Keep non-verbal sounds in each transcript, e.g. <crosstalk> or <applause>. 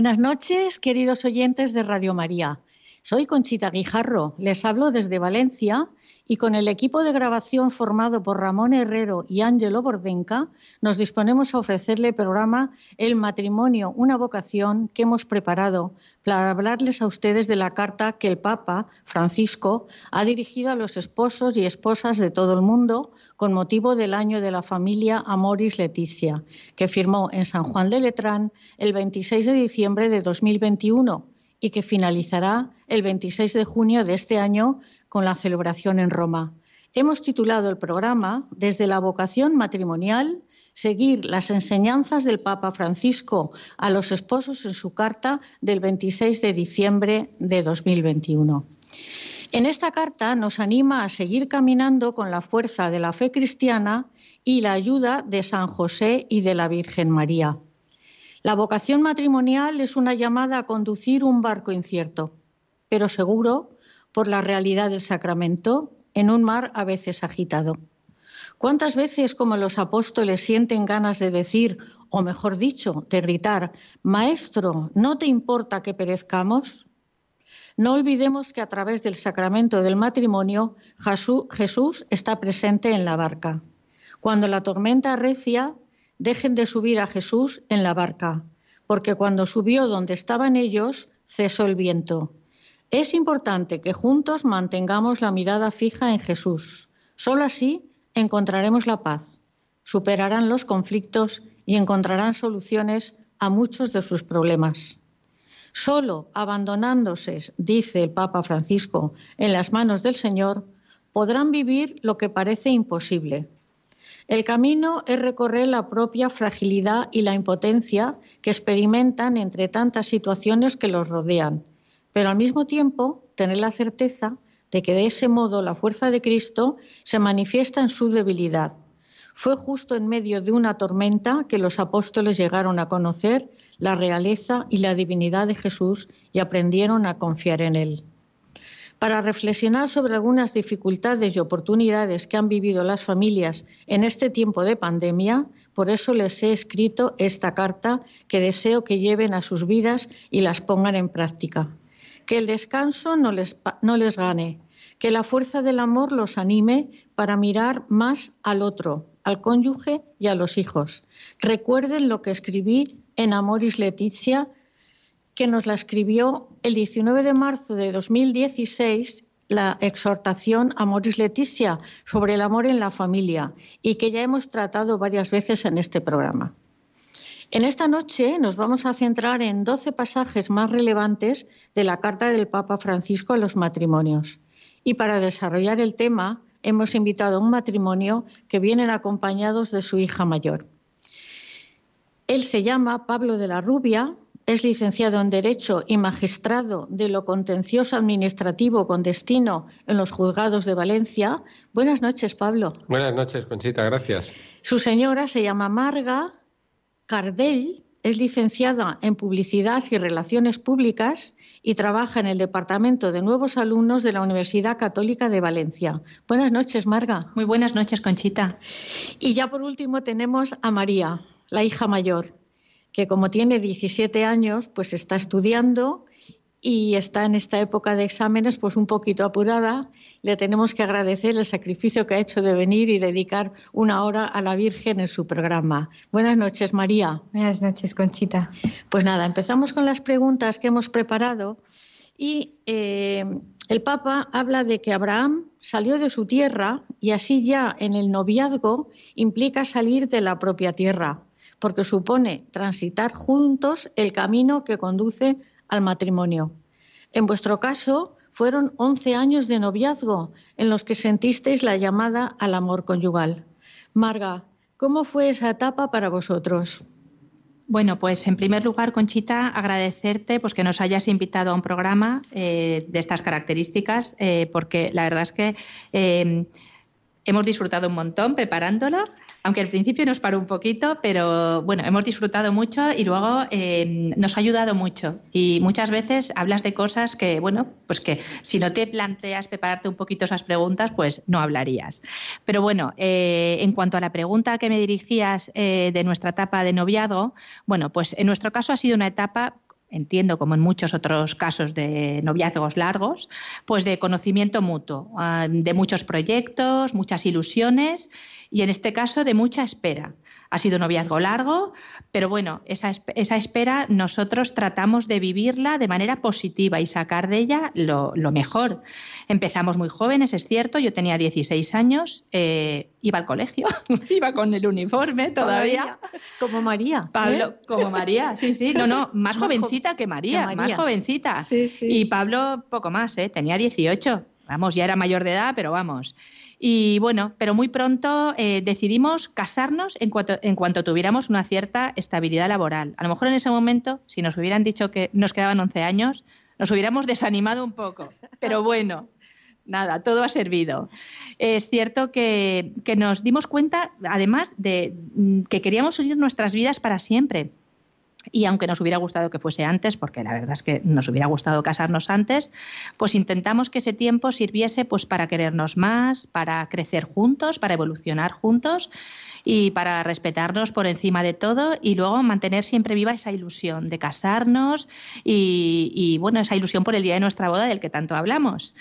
Buenas noches, queridos oyentes de Radio María. Soy Conchita Guijarro, les hablo desde Valencia y con el equipo de grabación formado por Ramón Herrero y Ángelo Bordenca nos disponemos a ofrecerle el programa El matrimonio, una vocación que hemos preparado para hablarles a ustedes de la carta que el Papa Francisco ha dirigido a los esposos y esposas de todo el mundo con motivo del año de la familia Amoris Leticia, que firmó en San Juan de Letrán el 26 de diciembre de 2021 y que finalizará el 26 de junio de este año con la celebración en Roma. Hemos titulado el programa Desde la vocación matrimonial, seguir las enseñanzas del Papa Francisco a los esposos en su carta del 26 de diciembre de 2021. En esta carta nos anima a seguir caminando con la fuerza de la fe cristiana y la ayuda de San José y de la Virgen María. La vocación matrimonial es una llamada a conducir un barco incierto, pero seguro por la realidad del sacramento en un mar a veces agitado. ¿Cuántas veces como los apóstoles sienten ganas de decir, o mejor dicho, de gritar, Maestro, ¿no te importa que perezcamos? No olvidemos que a través del sacramento del matrimonio Jesús está presente en la barca. Cuando la tormenta arrecia, dejen de subir a Jesús en la barca, porque cuando subió donde estaban ellos, cesó el viento. Es importante que juntos mantengamos la mirada fija en Jesús. Solo así encontraremos la paz, superarán los conflictos y encontrarán soluciones a muchos de sus problemas. Solo abandonándose, dice el Papa Francisco, en las manos del Señor, podrán vivir lo que parece imposible. El camino es recorrer la propia fragilidad y la impotencia que experimentan entre tantas situaciones que los rodean, pero al mismo tiempo tener la certeza de que de ese modo la fuerza de Cristo se manifiesta en su debilidad. Fue justo en medio de una tormenta que los apóstoles llegaron a conocer la realeza y la divinidad de Jesús y aprendieron a confiar en Él. Para reflexionar sobre algunas dificultades y oportunidades que han vivido las familias en este tiempo de pandemia, por eso les he escrito esta carta que deseo que lleven a sus vidas y las pongan en práctica. Que el descanso no les, no les gane, que la fuerza del amor los anime para mirar más al otro, al cónyuge y a los hijos. Recuerden lo que escribí en Amoris Leticia, que nos la escribió el 19 de marzo de 2016 la exhortación Amoris Leticia sobre el amor en la familia y que ya hemos tratado varias veces en este programa. En esta noche nos vamos a centrar en 12 pasajes más relevantes de la carta del Papa Francisco a los matrimonios. Y para desarrollar el tema, hemos invitado a un matrimonio que vienen acompañados de su hija mayor. Él se llama Pablo de la Rubia, es licenciado en Derecho y magistrado de lo contencioso administrativo con destino en los juzgados de Valencia. Buenas noches, Pablo. Buenas noches, Conchita, gracias. Su señora se llama Marga Cardell, es licenciada en Publicidad y Relaciones Públicas y trabaja en el Departamento de Nuevos Alumnos de la Universidad Católica de Valencia. Buenas noches, Marga. Muy buenas noches, Conchita. Y ya por último tenemos a María, la hija mayor, que como tiene 17 años, pues está estudiando y está en esta época de exámenes pues un poquito apurada. Le tenemos que agradecer el sacrificio que ha hecho de venir y dedicar una hora a la Virgen en su programa. Buenas noches, María. Buenas noches, Conchita. Pues nada, empezamos con las preguntas que hemos preparado y eh, el Papa habla de que Abraham salió de su tierra y así ya en el noviazgo implica salir de la propia tierra, porque supone transitar juntos el camino que conduce al matrimonio. En vuestro caso, fueron 11 años de noviazgo en los que sentisteis la llamada al amor conyugal. Marga, ¿cómo fue esa etapa para vosotros? Bueno, pues en primer lugar, Conchita, agradecerte pues, que nos hayas invitado a un programa eh, de estas características, eh, porque la verdad es que eh, hemos disfrutado un montón preparándolo aunque al principio nos paró un poquito, pero bueno, hemos disfrutado mucho y luego eh, nos ha ayudado mucho. Y muchas veces hablas de cosas que, bueno, pues que si no te planteas prepararte un poquito esas preguntas, pues no hablarías. Pero bueno, eh, en cuanto a la pregunta que me dirigías eh, de nuestra etapa de noviazgo, bueno, pues en nuestro caso ha sido una etapa entiendo como en muchos otros casos de noviazgos largos, pues de conocimiento mutuo, ah, de muchos proyectos, muchas ilusiones y en este caso de mucha espera. Ha sido un noviazgo largo, pero bueno, esa, esa espera nosotros tratamos de vivirla de manera positiva y sacar de ella lo, mejor. Empezamos muy jóvenes, es cierto, yo tenía 16 años, eh, iba al colegio, <laughs> iba con el uniforme todavía. Como María. Pablo, ¿eh? como María, sí, sí, no, no, <laughs> más, jovencita que María, más jovencita. Sí, sí. Y Pablo poco más, ¿eh? tenía 18. Vamos, ya era mayor de edad, pero vamos. Y bueno, pero muy pronto eh, decidimos casarnos en cuanto, en cuanto tuviéramos una cierta estabilidad laboral. A lo mejor en ese momento, si nos hubieran dicho que nos quedaban 11 años, nos hubiéramos desanimado un poco. Pero bueno, nada, todo ha servido. Es cierto que, que nos dimos cuenta, además, de mm, que queríamos unir nuestras vidas para siempre. Y aunque nos hubiera gustado que fuese antes, porque la verdad es que nos hubiera gustado casarnos antes, pues intentamos que ese tiempo sirviese pues para querernos más, para crecer juntos, para evolucionar juntos y para respetarnos por encima de todo y luego mantener siempre viva esa ilusión de casarnos y, bueno, esa ilusión por el día de nuestra boda del que tanto hablamos.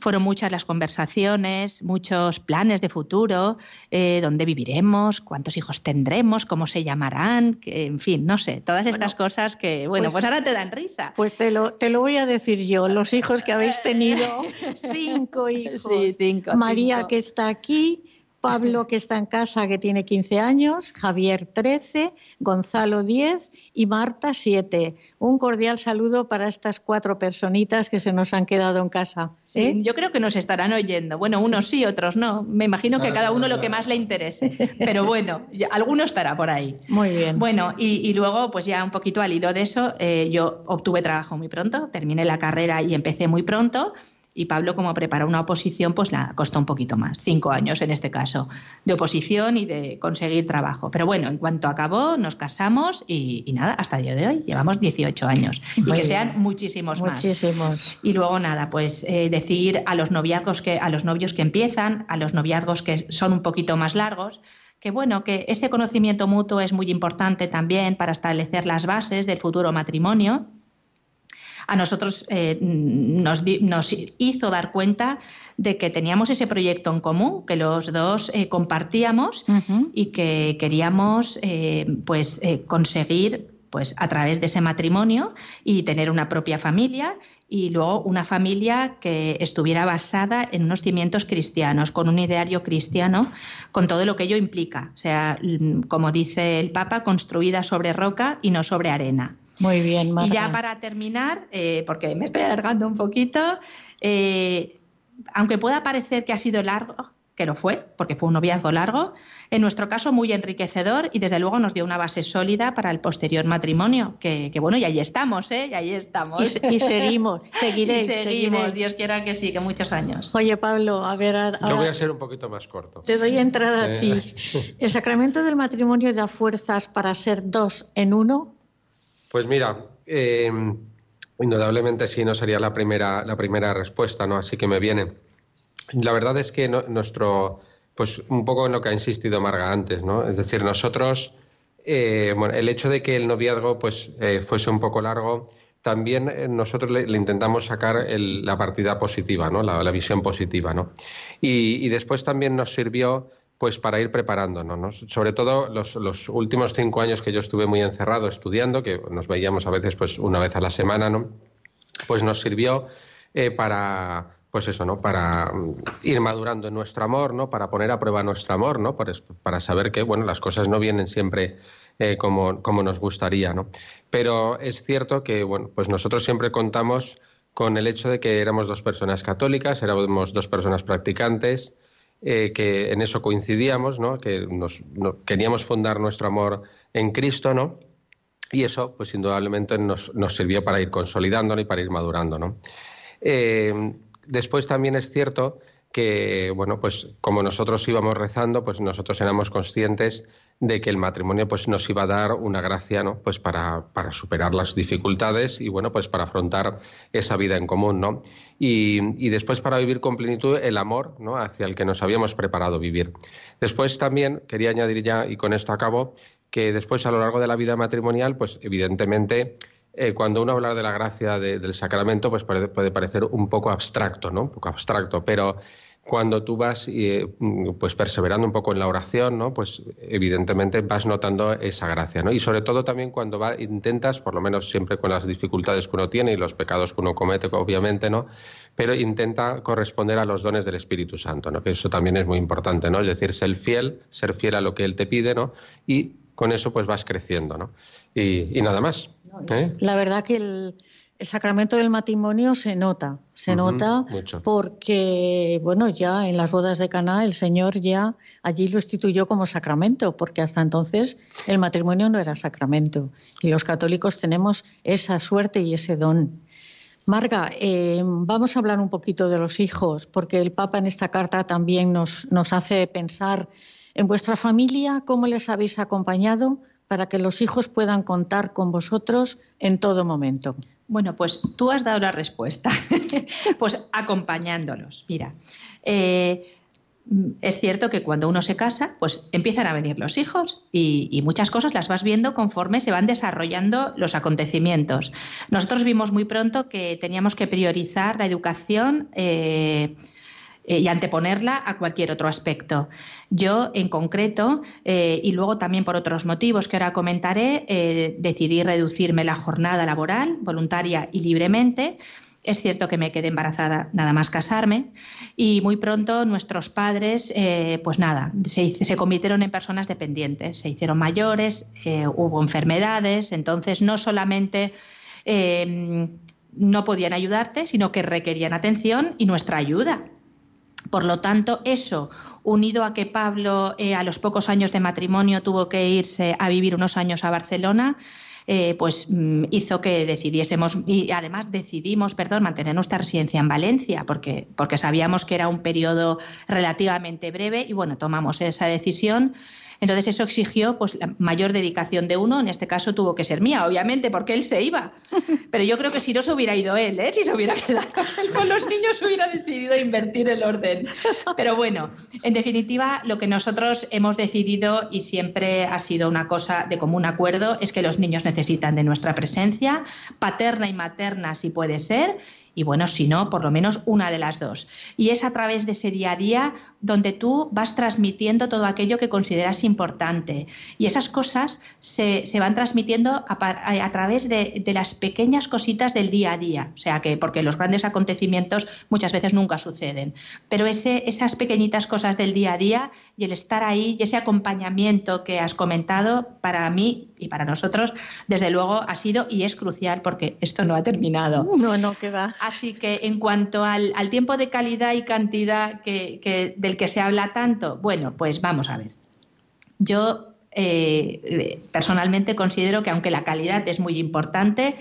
Fueron muchas las conversaciones, muchos planes de futuro, eh, dónde viviremos, cuántos hijos tendremos, cómo se llamarán, que, en fin, no sé, todas estas cosas que, bueno, pues, pues, ahora te dan risa. Pues te lo, te lo voy a decir yo, los hijos que habéis tenido, <laughs> cinco hijos. Sí, cinco. María que está aquí Pablo, que está en casa, que tiene 15 años, Javier 13, Gonzalo 10 y Marta 7. Un cordial saludo para estas cuatro personitas que se nos han quedado en casa. Sí, ¿eh? yo creo que nos estarán oyendo. Bueno, unos sí, otros no. Me imagino que cada uno lo que más le interese. Pero bueno, alguno estará por ahí. Muy bien. Bueno, y, luego, pues ya un poquito al hilo de eso, eh, yo obtuve trabajo muy pronto, terminé la carrera y empecé muy pronto y Pablo, como preparó una oposición, pues la costó un poquito más, cinco años en este caso, de oposición y de conseguir trabajo. Pero bueno, en cuanto acabó, nos casamos y, nada, hasta el día de hoy llevamos 18 años. y que sean muchísimos, muchísimos, Y luego nada, pues eh, decir a los noviazgos que, a los novios que empiezan, a los noviazgos que son un poquito más largos, que bueno, que ese conocimiento mutuo es muy importante también para establecer las bases del futuro matrimonio a nosotros eh, nos, hizo dar cuenta de que teníamos ese proyecto en común, que los dos eh, compartíamos y que queríamos eh, pues conseguir pues a través de ese matrimonio y tener una propia familia y luego una familia que estuviera basada en unos cimientos cristianos, con un ideario cristiano, con todo lo que ello implica. O sea, mm, como dice el Papa, construida sobre roca y no sobre arena. Muy bien, Marta. Y ya para terminar, eh, porque me estoy alargando un poquito, eh, aunque pueda parecer que ha sido largo, que lo fue, porque fue un noviazgo largo, en nuestro caso muy enriquecedor y desde luego nos dio una base sólida para el posterior matrimonio, que, bueno, y ahí estamos, ¿eh? Y ahí estamos. Y, seguimos, <laughs> seguiréis. seguimos, Dios quiera que sí, que muchos años. Oye, Pablo, a ver... Ahora Yo voy a ser un poquito más corto. Te doy entrada a ti. <laughs> ¿El sacramento del matrimonio da fuerzas para ser dos en uno? Pues mira, eh, indudablemente sí, no sería la primera, la primera respuesta, ¿no? Así que me viene. La verdad es que nuestro, pues un poco en lo que ha insistido Marga antes, ¿no? Es decir, nosotros, eh, bueno, el hecho de que el noviazgo pues eh, fuese un poco largo, también eh, nosotros le, intentamos sacar la partida positiva, ¿no? la, visión positiva. ¿no? Y, después también nos sirvió pues para ir preparándonos. Sobre todo los, últimos cinco años que yo estuve muy encerrado estudiando, que nos veíamos a veces pues una vez a la semana, ¿no? pues nos sirvió eh, para pues eso, ¿no? Para mm, ir madurando en nuestro amor, ¿no? Para poner a prueba nuestro amor, ¿no? Para, saber que, bueno, las cosas no vienen siempre eh, como, como, nos gustaría, ¿no? Pero es cierto que, bueno, pues nosotros siempre contamos con el hecho de que éramos dos personas católicas, éramos dos personas practicantes, eh, que en eso coincidíamos, ¿no? Que nos, queríamos fundar nuestro amor en Cristo, ¿no? Y eso, pues indudablemente nos, nos sirvió para ir consolidando y para ir madurando, ¿no? Eh, después también es cierto que, bueno, pues como nosotros íbamos rezando, pues nosotros éramos conscientes de que el matrimonio pues nos iba a dar una gracia, ¿no? Pues para, para superar las dificultades y, bueno, pues para afrontar esa vida en común, ¿no? Y, y, después para vivir con plenitud el amor, ¿no? Hacia el que nos habíamos preparado vivir. Después también quería añadir ya, y con esto acabo, que después a lo largo de la vida matrimonial, pues evidentemente eh, cuando uno habla de la gracia del sacramento, pues puede, parecer un poco abstracto, ¿no? Un poco abstracto, pero cuando tú vas eh, pues perseverando un poco en la oración, ¿no? Pues evidentemente vas notando esa gracia, ¿no? Y sobre todo también cuando va, intentas, por lo menos siempre con las dificultades que uno tiene y los pecados que uno comete, obviamente, ¿no? Pero intenta corresponder a los dones del Espíritu Santo, ¿no? Que eso también es muy importante, ¿no? Es decir, ser fiel, ser fiel a lo que Él te pide, ¿no? Y con eso pues vas creciendo, ¿no? y nada más. ¿Eh? La verdad que el, sacramento del matrimonio se nota, se nota porque, bueno, ya en las bodas de Caná el Señor ya allí lo instituyó como sacramento, porque hasta entonces el matrimonio no era sacramento. Y los católicos tenemos esa suerte y ese don. Marga, eh, vamos a hablar un poquito de los hijos, porque el Papa en esta carta también nos, nos hace pensar en vuestra familia, cómo les habéis acompañado para que los hijos puedan contar con vosotros en todo momento? Bueno, pues tú has dado la respuesta. <laughs> pues acompañándolos. Mira, eh, es cierto que cuando uno se casa, pues empiezan a venir los hijos y, muchas cosas las vas viendo conforme se van desarrollando los acontecimientos. Nosotros vimos muy pronto que teníamos que priorizar la educación. Eh, eh, y anteponerla a cualquier otro aspecto. Yo, en concreto, eh, y luego también por otros motivos que ahora comentaré, eh, decidí reducirme la jornada laboral voluntaria y libremente. Es cierto que me quedé embarazada nada más casarme y muy pronto nuestros padres, pues nada, se, se, convirtieron en personas dependientes, se hicieron mayores, hubo enfermedades, entonces no solamente no podían ayudarte, sino que requerían atención y nuestra ayuda. Por lo tanto, eso, unido a que Pablo eh, a los pocos años de matrimonio tuvo que irse a vivir unos años a Barcelona, eh, pues mm, hizo que decidiésemos y además decidimos, perdón, mantener nuestra residencia en Valencia porque, porque sabíamos que era un periodo relativamente breve y bueno, tomamos esa decisión entonces eso exigió pues la mayor dedicación de uno, en este caso tuvo que ser mía, obviamente, porque él se iba. <laughs> Pero yo creo que si no se hubiera ido él, ¿eh? si se hubiera quedado con los niños hubiera decidido invertir el orden. Pero bueno, en definitiva, lo que nosotros hemos decidido y siempre ha sido una cosa de común acuerdo es que los niños necesitan de nuestra presencia, paterna y materna si puede ser, y bueno, si no, por lo menos una de las dos. Y es a través de ese día a día donde tú vas transmitiendo todo aquello que consideras importante. Y esas cosas se, van transmitiendo a, través de, las pequeñas cositas del día a día. O sea que, porque los grandes acontecimientos muchas veces nunca suceden. Pero ese, esas pequeñitas cosas del día a día y el estar ahí y ese acompañamiento que has comentado, para mí y para nosotros, desde luego ha sido y es crucial porque esto no ha terminado. No, no, que va. Así que en cuanto al, tiempo de calidad y cantidad que, del que se habla tanto, bueno, pues vamos a ver. Yo eh, personalmente considero que aunque la calidad es muy importante,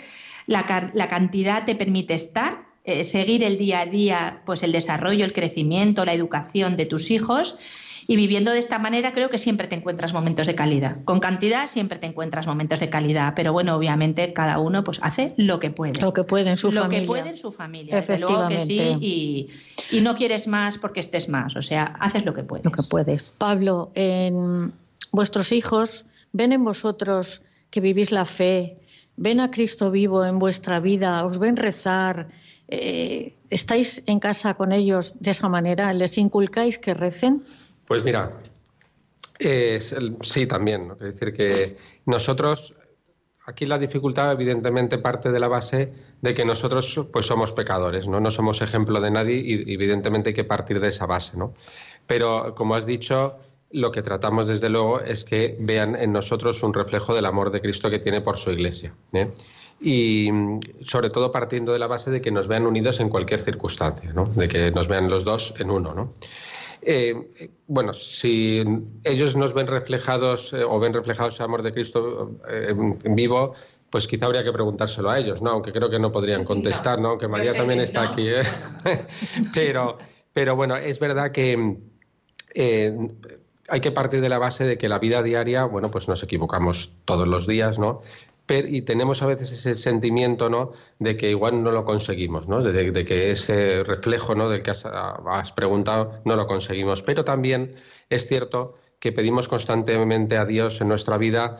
la, cantidad te permite estar, eh, seguir el día a día, pues el desarrollo, el crecimiento, la educación de tus hijos y viviendo de esta manera creo que siempre te encuentras momentos de calidad. Con cantidad siempre te encuentras momentos de calidad, pero bueno, obviamente cada uno pues hace lo que puede. Lo que puede en su familia. Lo que puede en su familia. Efectivamente. que sí y, no quieres más porque estés más, o sea, haces lo que puedes. Lo que puedes. Pablo, en vuestros hijos ven en vosotros que vivís la fe ven a Cristo vivo en vuestra vida, os ven rezar, eh, estáis en casa con ellos de esa manera, les inculcáis que recen. Pues mira, sí, también. Es decir, que nosotros, aquí la dificultad evidentemente parte de la base de que nosotros pues somos pecadores, ¿no? No somos ejemplo de nadie y evidentemente hay que partir de esa base, ¿no? Pero como has dicho, lo que tratamos desde luego es que vean en nosotros un reflejo del amor de Cristo que tiene por su iglesia. ¿eh? Y sobre todo partiendo de la base de que nos vean unidos en cualquier circunstancia, ¿no? de que nos vean los dos en uno. ¿no? Eh, bueno, si ellos nos ven reflejados eh, o ven reflejados el amor de Cristo en vivo, pues quizá habría que preguntárselo a ellos, ¿no? Aunque creo que no podrían contestar, ¿no? Aunque María también está aquí, <laughs> pero, pero bueno, es verdad que hay que partir de la base de que la vida diaria, bueno, pues nos equivocamos todos los días, ¿no? Y tenemos a veces ese sentimiento, ¿no? De que igual no lo conseguimos, ¿no? De, que ese reflejo, ¿no? Del que has, preguntado, no lo conseguimos. Pero también es cierto que pedimos constantemente a Dios en nuestra vida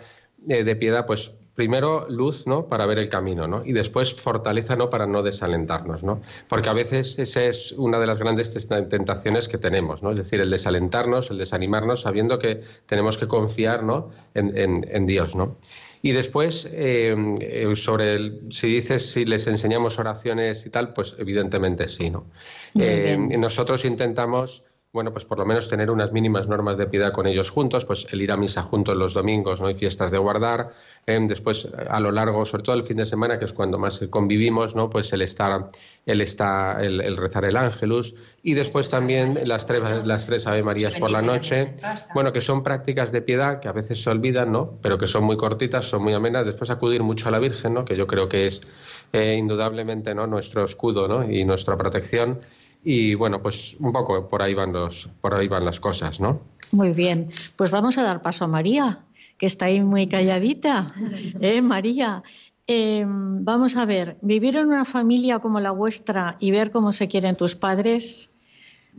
eh, de piedad, pues primero luz, ¿no? Para ver el camino, ¿no? Y después fortaleza, ¿no? Para no desalentarnos, ¿no? Porque a veces esa es una de las grandes tentaciones que tenemos, ¿no? Es decir, el desalentarnos, el desanimarnos, sabiendo que tenemos que confiar, ¿no? En, Dios, ¿no? Y después, eh, eh, sobre el, si dices si les enseñamos oraciones y tal, pues evidentemente sí, ¿no? Eh, nosotros intentamos bueno, pues por lo menos tener unas mínimas normas de piedad con ellos juntos, pues el ir a misa juntos los domingos, ¿no? Y fiestas de guardar, em, después a lo largo, sobre todo el fin de semana, que es cuando más convivimos, ¿no? Pues el estar, el, está, el, rezar el ángelus y después también las tres, las tres Ave Marías por la noche, bueno, que son prácticas de piedad que a veces se olvidan, ¿no? Pero que son muy cortitas, son muy amenas. Después acudir mucho a la Virgen, ¿no? Que yo creo que es eh, indudablemente, ¿no? Nuestro escudo, ¿no? Y nuestra protección y bueno, pues un poco por ahí van los, por ahí van las cosas, ¿no? Muy bien, pues vamos a dar paso a María, que está ahí muy calladita. <laughs> ¿Eh, María? Em, vamos a ver, vivir en una familia como la vuestra y ver cómo se quieren tus padres,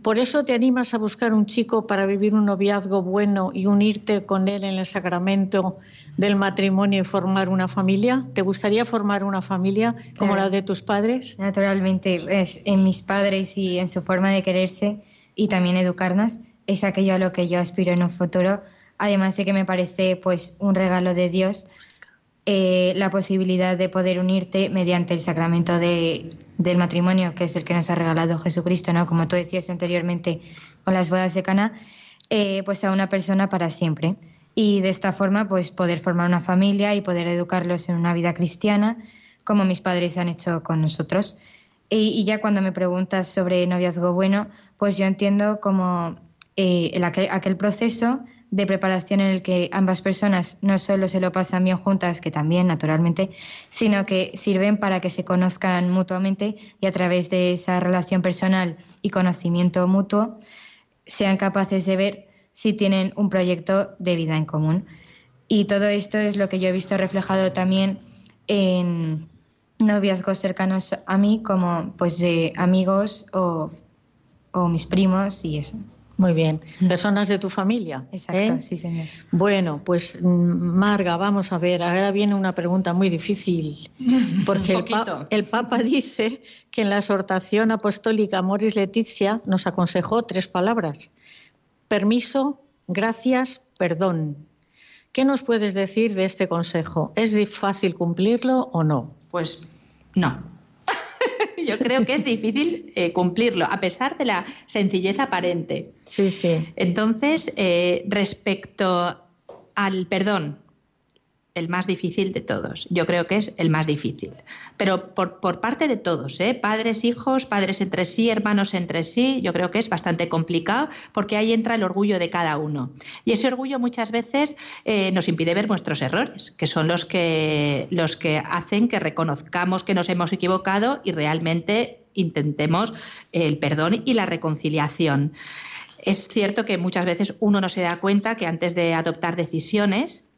¿por eso te animas a buscar un chico para vivir un noviazgo bueno y unirte con él en el sacramento del matrimonio y formar una familia? ¿Te gustaría formar una familia como la de tus padres? Naturalmente, es en mis padres y en su forma de quererse y también educarnos es aquello a lo que yo aspiro en un futuro. Además sé que me parece pues un regalo de Dios eh, la posibilidad de poder unirte mediante el sacramento de, del matrimonio, que es el que nos ha regalado Jesucristo, ¿no? Como tú decías anteriormente con las bodas de Cana, eh, pues a una persona para siempre y de esta forma pues poder formar una familia y poder educarlos en una vida cristiana como mis padres han hecho con nosotros. Y, ya cuando me preguntas sobre noviazgo bueno, pues yo entiendo como eh, aquel, proceso de preparación en el que ambas personas no solo se lo pasan bien juntas, que también naturalmente, sino que sirven para que se conozcan mutuamente y a través de esa relación personal y conocimiento mutuo sean capaces de ver si tienen un proyecto de vida en común. Y todo esto es lo que yo he visto reflejado también en noviazgos cercanos a mí, como pues de amigos o, mis primos y eso. Muy bien. Personas de tu familia. Exacto, ¿eh? sí, señor. Bueno, pues mm, Marga, vamos a ver. Ahora viene una pregunta muy difícil. <laughs> Porque el, el, Papa <laughs> dice que en la exhortación apostólica Moris Leticia nos aconsejó tres palabras: permiso, gracias, perdón. ¿Qué nos puedes decir de este consejo? ¿Es fácil cumplirlo o no? Pues no. Yo creo que es difícil eh, cumplirlo, a pesar de la sencillez aparente. Sí, sí. Entonces, eh, respecto al perdón, el más difícil de todos. Yo creo que es el más difícil. Pero por, parte de todos, ¿eh? padres, hijos, padres entre sí, hermanos entre sí, yo creo que es bastante complicado porque ahí entra el orgullo de cada uno. Y ese orgullo muchas veces eh, nos impide ver nuestros errores, que son los que, los que hacen que reconozcamos que nos hemos equivocado y realmente intentemos el perdón y la reconciliación. Es cierto que muchas veces uno no se da cuenta que antes de adoptar decisiones,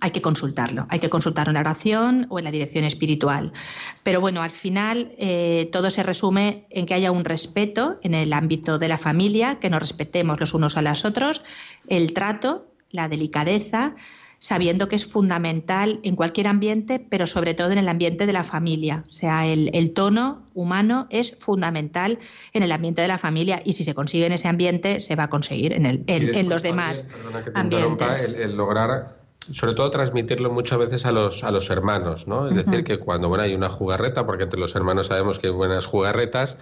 hay que consultarlo, hay que consultar en la oración o en la dirección espiritual. Pero bueno, al final eh, todo se resume en que haya un respeto en el ámbito de la familia, que nos respetemos los unos a los otros, el trato, la delicadeza sabiendo que es fundamental en cualquier ambiente, pero sobre todo en el ambiente de la familia. O sea, el, tono humano es fundamental en el ambiente de la familia y si se consigue en ese ambiente, se va a conseguir en, el, en, los demás ambientes. el lograr sobre todo transmitirlo muchas veces a los, a los hermanos, ¿no? Es decir, que cuando bueno, hay una jugarreta, porque entre los hermanos sabemos que hay buenas jugarretas,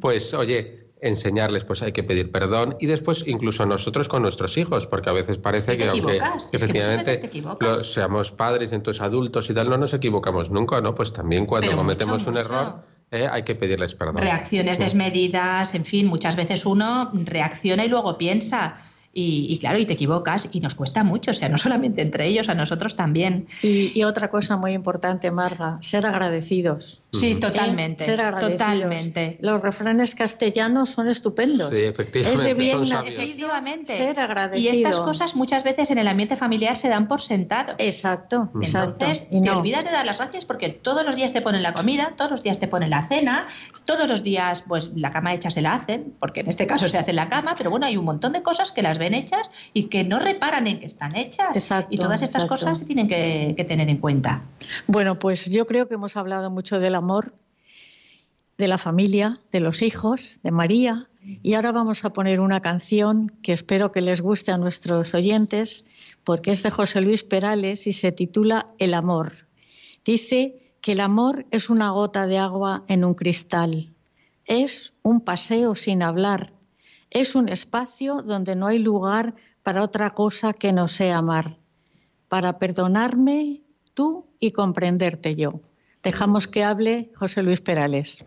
pues oye, enseñarles, pues hay que pedir perdón y después incluso nosotros con nuestros hijos, porque a veces parece que aunque efectivamente seamos padres, entonces adultos y tal, no nos equivocamos nunca, ¿no? Pues también cuando cometemos un error eh, hay que pedirles perdón. Reacciones desmedidas, en fin, muchas veces uno reacciona y luego piensa y, claro, y te equivocas y nos cuesta mucho, o sea, no <laughs> solamente entre ellos, a nosotros también. Y, otra cosa muy importante, Marga, ser agradecidos. Sí, totalmente. Ser agradecidos. Totalmente. Los refranes castellanos son estupendos. Sí, efectivamente. Es bien, efectivamente. Ser agradecido. Y estas cosas muchas veces en el ambiente familiar se dan por sentado. Exacto, Entonces, te olvidas de dar las gracias porque todos los días te ponen la comida, todos los días te ponen la cena, todos los días, pues la cama hecha se la hacen, porque en este caso se hace la cama, pero bueno, hay un montón de cosas que las ven hechas y que no reparan en que están hechas. y todas estas cosas se tienen que, que tener en cuenta. Bueno, pues yo creo que hemos hablado mucho del amor, de la familia, de los hijos, de María. Y ahora vamos a poner una canción que espero que les guste a nuestros oyentes, porque es de José Luis Perales y se titula El amor. Dice que el amor es una gota de agua en un cristal, es un paseo sin hablar, es un espacio donde no hay lugar para otra cosa que no sea amar, para perdonarme tú y comprenderte yo. Dejamos que hable José Luis Perales.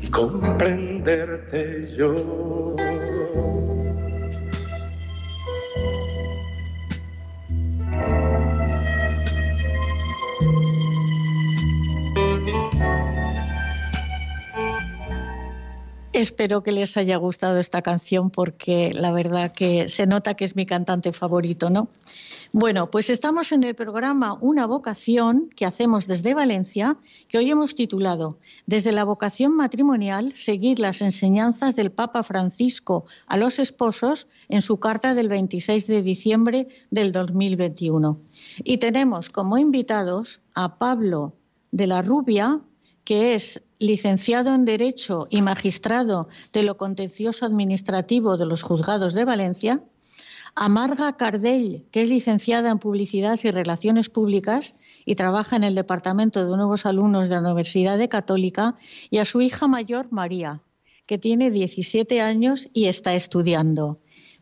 y comprenderte yo. Espero que les haya gustado esta canción porque la verdad que se nota que es mi cantante favorito, ¿no? Bueno, pues estamos en el programa Una vocación que hacemos desde Valencia, que hoy hemos titulado Desde la vocación matrimonial, seguir las enseñanzas del Papa Francisco a los esposos en su carta del 26 de diciembre del 2021. Y tenemos como invitados a Pablo de la Rubia, que es licenciado en Derecho y magistrado de lo contencioso administrativo de los juzgados de Valencia, a Marga Cardell, que es licenciada en Publicidad y Relaciones Públicas y trabaja en el Departamento de Nuevos Alumnos de la Universidad de Católica, y a su hija mayor, María, que tiene 17 años y está estudiando.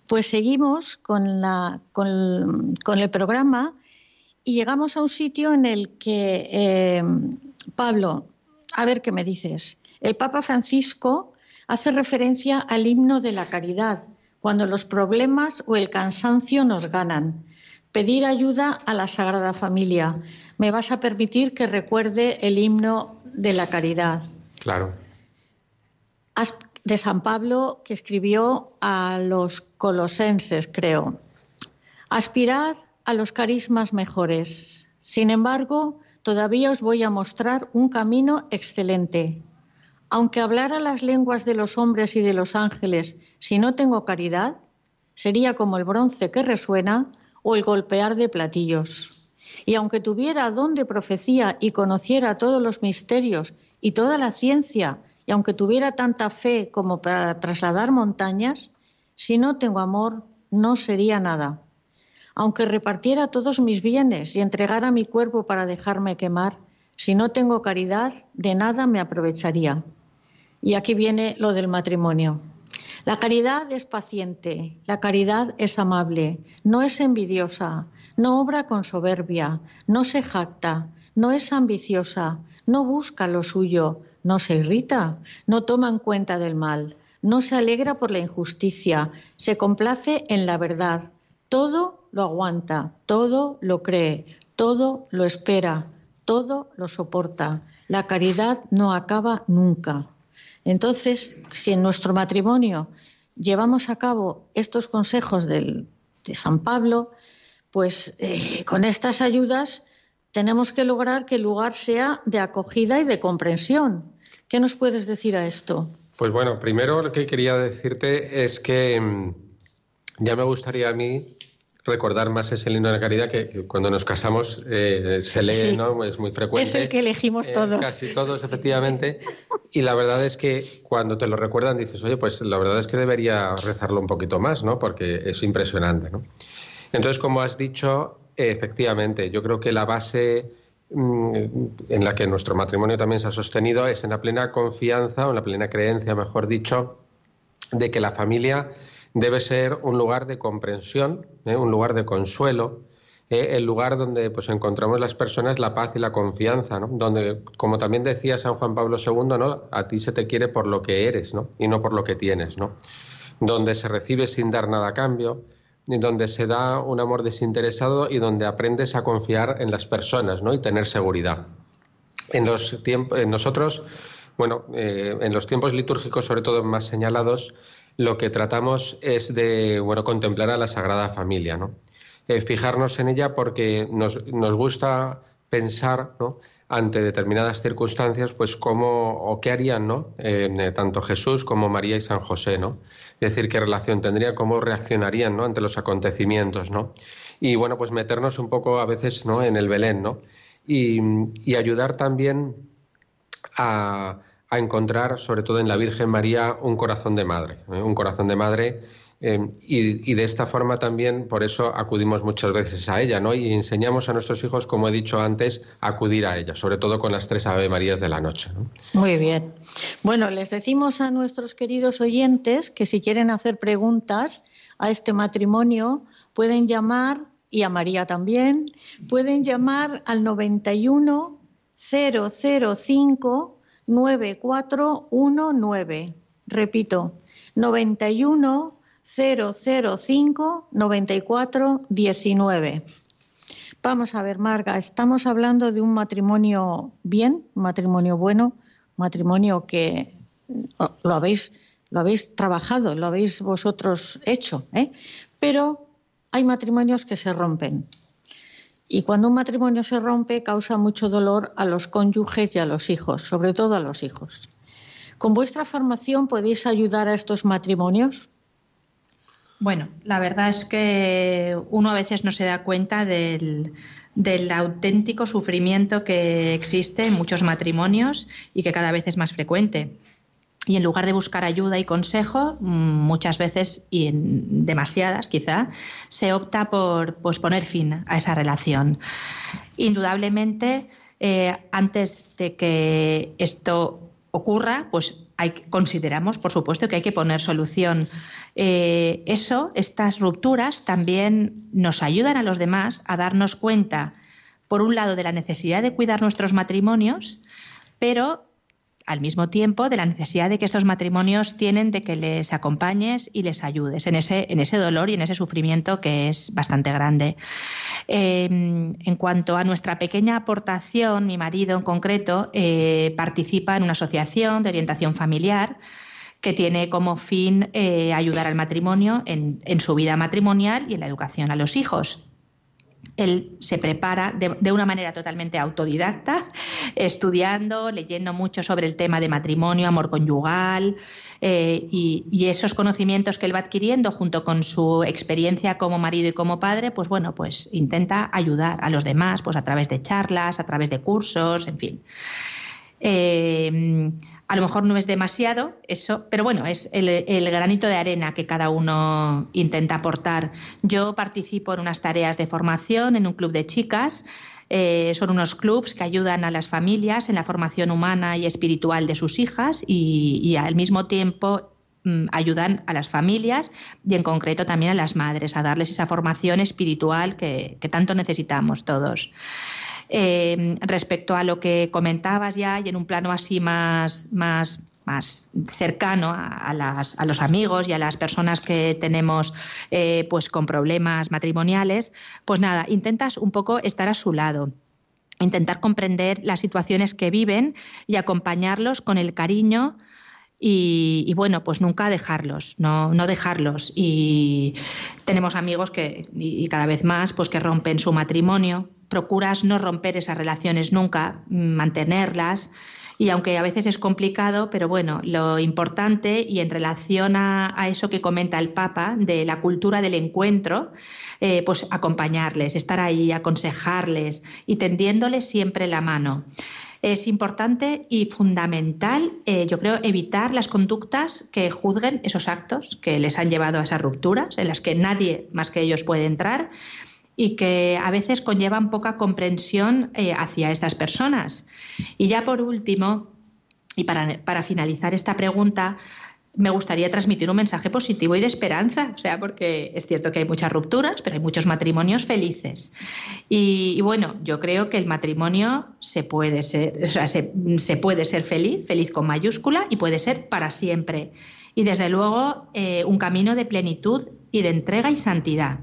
Pues seguimos con, el programa y llegamos a un sitio en el que, eh, Pablo, a ver qué me dices. El Papa Francisco hace referencia al himno de la caridad cuando los problemas o el cansancio nos ganan. pedir ayuda a la Sagrada Familia. Me vas a permitir que recuerde el himno de la caridad. Claro. De San Pablo, que escribió a los colosenses, creo. Aspirad a los carismas mejores. Sin embargo, todavía os voy a mostrar un camino excelente. Aunque hablara las lenguas de los hombres y de los ángeles, si no tengo caridad, sería como el bronce que resuena o el golpear de platillos. Y aunque tuviera don de profecía y conociera todos los misterios y toda la ciencia, y aunque tuviera tanta fe como para trasladar montañas, si no tengo amor, no sería nada. Aunque repartiera todos mis bienes y entregara mi cuerpo para dejarme quemar, si no tengo caridad, de nada me aprovecharía. Y aquí viene lo del matrimonio. La caridad es paciente, la caridad es amable, no es envidiosa, no obra con soberbia, no se jacta, no es ambiciosa, no busca lo suyo, no se irrita, no toma en cuenta del mal, no se alegra por la injusticia, se complace en la verdad, todo lo aguanta, todo lo cree, todo lo espera, todo lo soporta. La caridad no acaba nunca. Entonces, si en nuestro matrimonio llevamos a cabo estos consejos de San Pablo, pues eh, con estas ayudas tenemos que lograr que el lugar sea de acogida y de comprensión. ¿Qué nos puedes decir a esto? Pues bueno, primero lo que quería decirte es que mm, ya me gustaría a mí recordar más ese himno de la caridad que, cuando nos casamos eh, se lee, ¿no? Es muy frecuente. Es el que elegimos eh, todos. casi todos, efectivamente. Y la verdad es que cuando te lo recuerdan dices, oye, pues la verdad es que debería rezarlo un poquito más, ¿no? Porque es impresionante, ¿no? Entonces, como has dicho, efectivamente, yo creo que la base mm, en la que nuestro matrimonio también se ha sostenido es en la plena confianza o en la plena creencia, mejor dicho, de que la familia debe ser un lugar de comprensión, ¿eh? un lugar de consuelo, ¿eh? el lugar donde pues encontramos las personas la paz y la confianza, ¿no? donde, como también decía San Juan Pablo II, ¿no? a ti se te quiere por lo que eres ¿no? y no por lo que tienes, ¿no? donde se recibe sin dar nada a cambio, donde se da un amor desinteresado y donde aprendes a confiar en las personas ¿no? y tener seguridad. En los tiempos, nosotros, bueno, eh, en los tiempos litúrgicos, sobre todo más señalados, lo que tratamos es de bueno, contemplar a la Sagrada Familia, ¿no? Eh, fijarnos en ella porque nos, nos gusta pensar ¿no? ante determinadas circunstancias, pues cómo o qué harían ¿no? Eh, tanto Jesús como María y San José, ¿no? Es decir, qué relación tendría, cómo reaccionarían ¿no? ante los acontecimientos, ¿no? Y bueno, pues meternos un poco a veces ¿no? en el Belén, ¿no? Y, y ayudar también a, a encontrar, sobre todo en la Virgen María, un corazón de madre, ¿eh? un corazón de madre. Eh, y, de esta forma también, por eso acudimos muchas veces a ella, ¿no? Y enseñamos a nuestros hijos, como he dicho antes, a acudir a ella, sobre todo con las tres Ave Marías de la noche. Muy bien. Bueno, les decimos a nuestros queridos oyentes que si quieren hacer preguntas a este matrimonio, pueden llamar, y a María también, pueden llamar al 91 005 9419. Repito, 91 005 94 19. Vamos a ver, Marga, estamos hablando de un matrimonio bien, un matrimonio bueno, matrimonio que lo habéis, lo habéis trabajado, lo habéis vosotros hecho, ¿eh? pero hay matrimonios que se rompen. Y cuando un matrimonio se rompe causa mucho dolor a los cónyuges y a los hijos, sobre todo a los hijos. ¿Con vuestra formación podéis ayudar a estos matrimonios? Bueno, la verdad es que uno a veces no se da cuenta del, auténtico sufrimiento que existe en muchos matrimonios y que cada vez es más frecuente y en lugar de buscar ayuda y consejo, mm, muchas veces y demasiadas quizá, se opta por poner fin a esa relación. Indudablemente, eh, antes de que esto ocurra, pues consideramos, por supuesto, que hay que poner solución. Eh, eso, estas rupturas también nos ayudan a los demás a darnos cuenta, por un lado, de la necesidad de cuidar nuestros matrimonios, pero al mismo tiempo de la necesidad de que estos matrimonios tienen de que les acompañes y les ayudes en ese, en ese dolor y en ese sufrimiento que es bastante grande. Em, en cuanto a nuestra pequeña aportación, mi marido en concreto eh, participa en una asociación de orientación familiar que tiene como fin eh, ayudar al matrimonio en, en su vida matrimonial y en la educación a los hijos él se prepara de, una manera totalmente autodidacta, <laughs> estudiando, leyendo mucho sobre el tema de matrimonio, amor conyugal eh, y, esos conocimientos que él va adquiriendo junto con su experiencia como marido y como padre, pues bueno, pues intenta ayudar a los demás, pues a través de charlas, a través de cursos, en fin. Eh, a lo mejor no es demasiado eso, pero bueno, es el, granito de arena que cada uno intenta aportar. Yo participo en unas tareas de formación en un club de chicas. Eh, son unos clubs que ayudan a las familias en la formación humana y espiritual de sus hijas y, al mismo tiempo mm, ayudan a las familias y en concreto también a las madres a darles esa formación espiritual que tanto necesitamos todos. Eh, respecto a lo que comentabas ya y en un plano así más, más más cercano a, las, a, los amigos y a las personas que tenemos eh, pues con problemas matrimoniales, pues nada, intentas un poco estar a su lado intentar comprender las situaciones que viven y acompañarlos con el cariño y, bueno, pues nunca dejarlos, no, no, dejarlos. Y tenemos amigos que, y cada vez más, pues que rompen su matrimonio, procuras no romper esas relaciones nunca, mantenerlas. Y aunque a veces es complicado, pero bueno, lo importante y en relación a, eso que comenta el Papa de la cultura del encuentro, eh, pues acompañarles, estar ahí, aconsejarles y tendiéndoles siempre la mano. Es importante y fundamental, eh, yo creo, evitar las conductas que juzguen esos actos que les han llevado a esas rupturas, en las que nadie más que ellos puede entrar y que a veces conllevan poca comprensión eh, hacia estas personas. Y ya por último, y para, para finalizar esta pregunta, me gustaría transmitir un mensaje positivo y de esperanza, o sea, porque es cierto que hay muchas rupturas, pero hay muchos matrimonios felices. Y, bueno, yo creo que el matrimonio se puede ser, o sea, se, puede ser feliz, feliz con mayúscula, y puede ser para siempre. Y desde luego eh, un camino de plenitud y de entrega y santidad.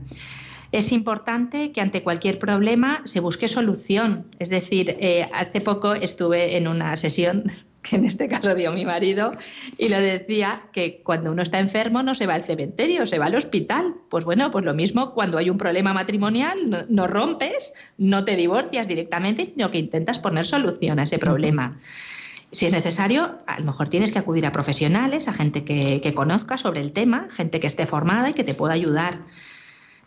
Es importante que ante cualquier problema se busque solución. Es decir, eh, hace poco estuve en una sesión que en este caso dio mi marido, y lo decía que cuando uno está enfermo no se va al cementerio, se va al hospital. Pues bueno, pues lo mismo cuando hay un problema matrimonial, no, rompes, no te divorcias directamente, sino que intentas poner solución a ese problema. Si es necesario, a lo mejor tienes que acudir a profesionales, a gente que, que conozca sobre el tema, gente que esté formada y que te pueda ayudar.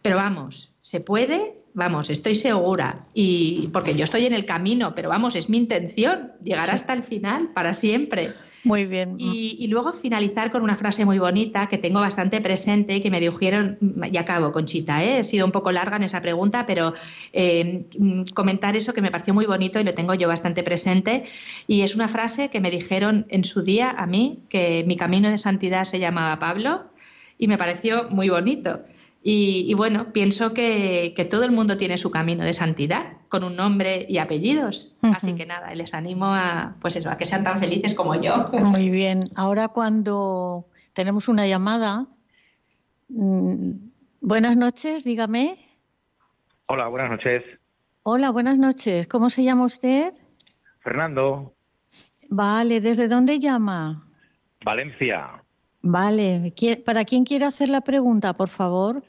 Pero vamos, se puede, vamos, estoy segura, y porque yo estoy en el camino, pero vamos, es mi intención llegar hasta el final, para siempre. Muy bien. Y, luego finalizar con una frase muy bonita que tengo bastante presente y que me dijeron, y acabo, Conchita, ¿eh? he sido un poco larga en esa pregunta, pero eh, comentar eso que me pareció muy bonito y lo tengo yo bastante presente. Y es una frase que me dijeron en su día a mí, que mi camino de santidad se llamaba Pablo, y me pareció muy bonito. Y, bueno, pienso que, todo el mundo tiene su camino de santidad, con un nombre y apellidos. Así que nada, les animo a, pues eso, a que sean tan felices como yo. Muy bien. Ahora cuando tenemos una llamada, mm, buenas noches, dígame. Hola, buenas noches. Hola, buenas noches. ¿Cómo se llama usted? Fernando. Vale, ¿desde dónde llama? Valencia. Vale, ¿para quién quiere hacer la pregunta, por favor?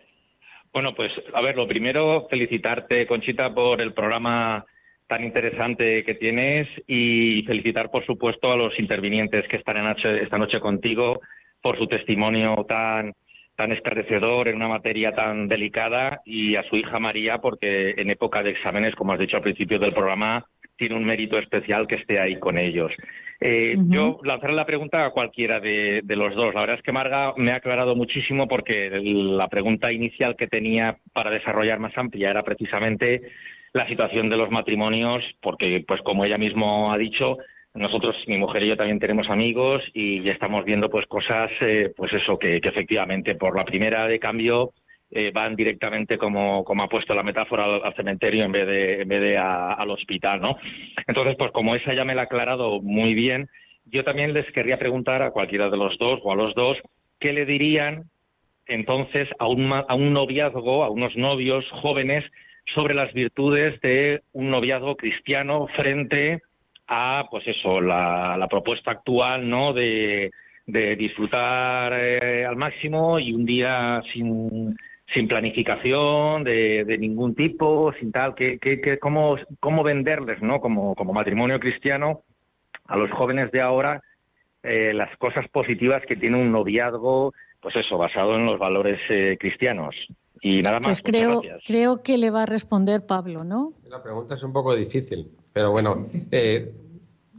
Bueno, pues a ver, lo primero, felicitarte, Conchita, por el programa tan interesante que tienes y felicitar, por supuesto, a los intervinientes que están esta noche contigo por su testimonio tan, tan esclarecedor en una materia tan delicada y a su hija María porque en época de exámenes, como has dicho al principio del programa, tiene un mérito especial que esté ahí con ellos. Eh, yo lanzaré la pregunta a cualquiera de, los dos. La verdad es que Marga me ha aclarado muchísimo porque la pregunta inicial que tenía para desarrollar más amplia era precisamente la situación de los matrimonios, porque, pues como ella mismo ha dicho, nosotros, mi mujer y yo también tenemos amigos y estamos viendo pues cosas, eh, pues eso, que, que efectivamente por la primera de cambio eh, van directamente, como, como ha puesto la metáfora, al, cementerio en vez de, en vez de al hospital, ¿no? Entonces, pues como esa ya me la ha aclarado muy bien, yo también les querría preguntar a cualquiera de los dos o a los dos qué le dirían entonces a un, a un noviazgo, a unos novios jóvenes, sobre las virtudes de un noviazgo cristiano frente a, pues eso, la, propuesta actual, ¿no? De, disfrutar eh, al máximo y un día sin, sin planificación de, ningún tipo, sin tal, que, que, cómo, cómo venderles, ¿no? Como, como matrimonio cristiano a los jóvenes de ahora eh, las cosas positivas que tiene un noviazgo, pues eso, basado en los valores eh, cristianos. Y nada más. Pues creo, creo que le va a responder Pablo, ¿no? La pregunta es un poco difícil, pero bueno, eh,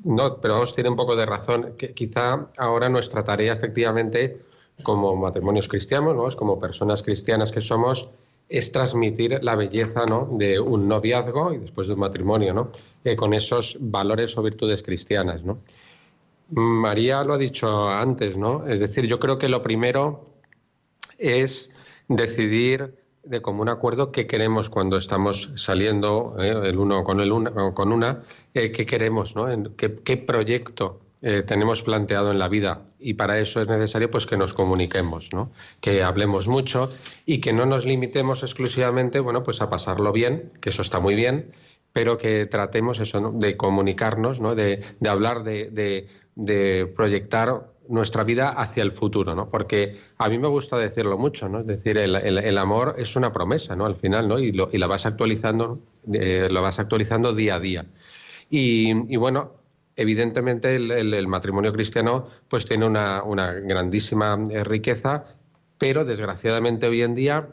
no, pero vamos, tiene un poco de razón. Que quizá ahora nuestra tarea, efectivamente, como matrimonios cristianos, ¿no? Como personas cristianas que somos, es transmitir la belleza ¿no? de un noviazgo y después de un matrimonio, ¿no? Eh, con esos valores o virtudes cristianas, ¿no? María lo ha dicho antes, ¿no? Es decir, yo creo que lo primero es decidir de común acuerdo qué queremos cuando estamos saliendo ¿eh? el uno con el una, con una eh, qué queremos, ¿no? ¿Qué, qué proyecto eh, tenemos planteado en la vida y para eso es necesario pues que nos comuniquemos, ¿no? que hablemos mucho y que no nos limitemos exclusivamente bueno pues a pasarlo bien, que eso está muy bien, pero que tratemos eso de comunicarnos, ¿no? de, hablar, de, de, proyectar nuestra vida hacia el futuro, ¿no? Porque a mí me gusta decirlo mucho, ¿no? Es decir, el, el, amor es una promesa, ¿no? Al final, ¿no? Y, lo, y la vas actualizando, eh, lo vas actualizando día a día. Y, y bueno, evidentemente el, matrimonio cristiano pues tiene una, grandísima eh, riqueza, pero desgraciadamente hoy en día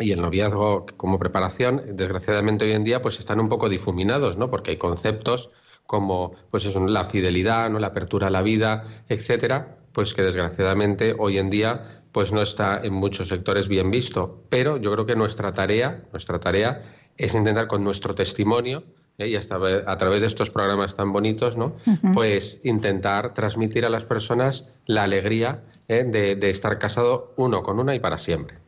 y el noviazgo como preparación, desgraciadamente hoy en día pues están un poco difuminados, ¿no? Porque hay conceptos como pues eso, la fidelidad, ¿no? la apertura a la vida, etcétera, pues que desgraciadamente hoy en día pues no está en muchos sectores bien visto, pero yo creo que nuestra tarea, nuestra tarea es intentar con nuestro testimonio ¿eh? y hasta a través de estos programas tan bonitos, ¿no? Pues intentar transmitir a las personas la alegría ¿eh? de, estar casado uno con una y para siempre.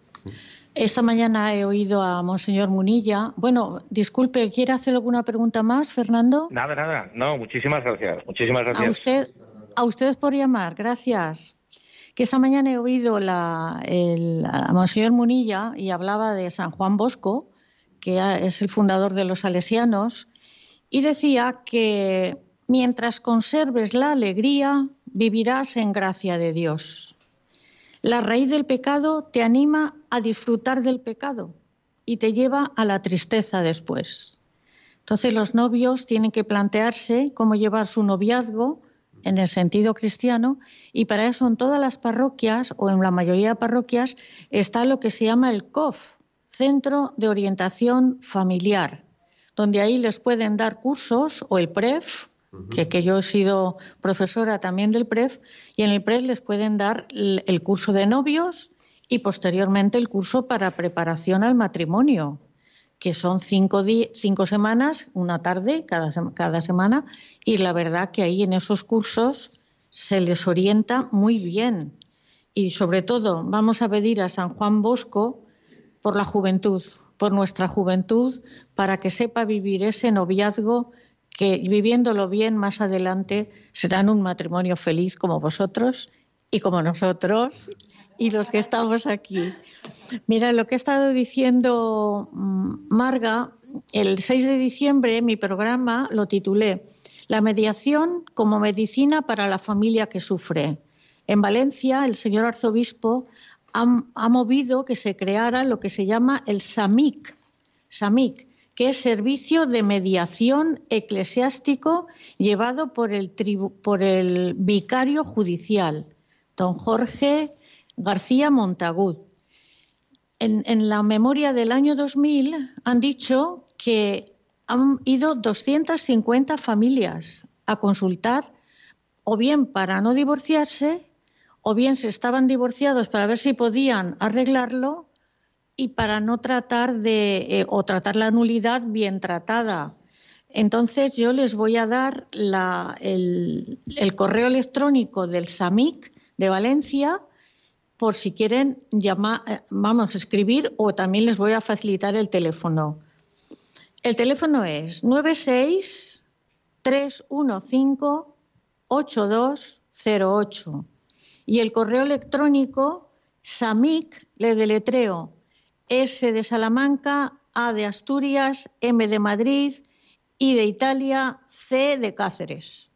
Esta mañana he oído a Monseñor Munilla. Bueno, disculpe, ¿quiere hacer alguna pregunta más, Fernando? Nada, nada. No, muchísimas gracias. Muchísimas gracias. A usted, a usted por llamar. Gracias. Que esta mañana he oído la, a Monseñor Munilla y hablaba de San Juan Bosco, que es el fundador de los salesianos, y decía que mientras conserves la alegría, vivirás en gracia de Dios. La raíz del pecado te anima a disfrutar del pecado y te lleva a la tristeza después. Entonces los novios tienen que plantearse cómo llevar su noviazgo en el sentido cristiano y para eso en todas las parroquias o en la mayoría de parroquias está lo que se llama el COF, Centro de Orientación Familiar, donde ahí les pueden dar cursos o el PREF, que, yo he sido profesora también del PREF, y en el PREF les pueden dar el, curso de novios y posteriormente el curso para preparación al matrimonio, que son cinco, cinco semanas, una tarde cada, cada semana, y la verdad que ahí en esos cursos se les orienta muy bien. Y sobre todo vamos a pedir a San Juan Bosco por la juventud, por nuestra juventud para que sepa vivir ese noviazgo que viviéndolo bien más adelante serán un matrimonio feliz como vosotros y como nosotros y los que estamos aquí. Mira, lo que he estado diciendo mm, Marga, el 6 de diciembre mi programa lo titulé La mediación como medicina para la familia que sufre. En Valencia, el señor arzobispo ha, movido que se creara lo que se llama el SAMIC, SAMIC, que es Servicio de Mediación Eclesiástico llevado por el, vicario judicial, don Jorge García Montagud. En, en, la memoria del año 2000 han dicho que han ido 250 familias a consultar o bien para no divorciarse o bien se estaban divorciados para ver si podían arreglarlo y para no tratar de eh, o tratar la nulidad bien tratada. Entonces yo les voy a dar el, correo electrónico del SAMIC de Valencia por si quieren llamar, eh, vamos a escribir o también les voy a facilitar el teléfono. El teléfono es 96 315 8208. Y el correo electrónico SAMIC, le deletreo, S de Salamanca, A de Asturias, M de Madrid, I de Italia, C de Cáceres,